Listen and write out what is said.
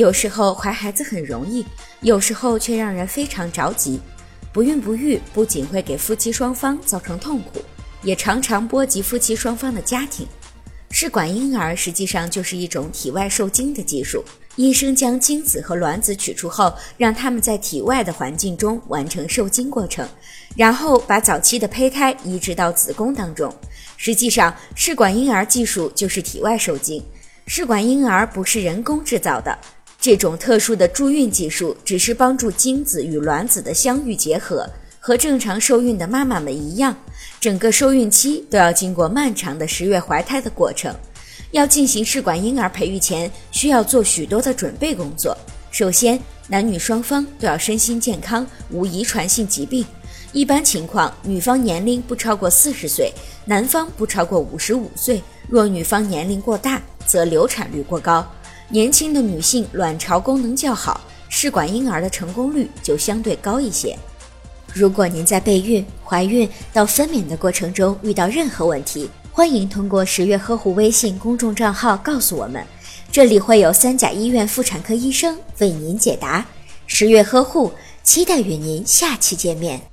有时候怀孩子很容易，有时候却让人非常着急。不孕不育不仅会给夫妻双方造成痛苦，也常常波及夫妻双方的家庭。试管婴儿实际上就是一种体外受精的技术，医生将精子和卵子取出后，让他们在体外的环境中完成受精过程，然后把早期的胚胎移植到子宫当中。实际上，试管婴儿技术就是体外受精。试管婴儿不是人工制造的，这种特殊的助孕技术只是帮助精子与卵子的相遇结合，和正常受孕的妈妈们一样，整个受孕期都要经过漫长的十月怀胎的过程。要进行试管婴儿培育前，需要做许多的准备工作。首先，男女双方都要身心健康，无遗传性疾病。一般情况，女方年龄不超过四十岁，男方不超过五十五岁。若女方年龄过大，则流产率过高。年轻的女性卵巢功能较好，试管婴儿的成功率就相对高一些。如果您在备孕、怀孕到分娩的过程中遇到任何问题，欢迎通过十月呵护微信公众账号告诉我们，这里会有三甲医院妇产科医生为您解答。十月呵护，期待与您下期见面。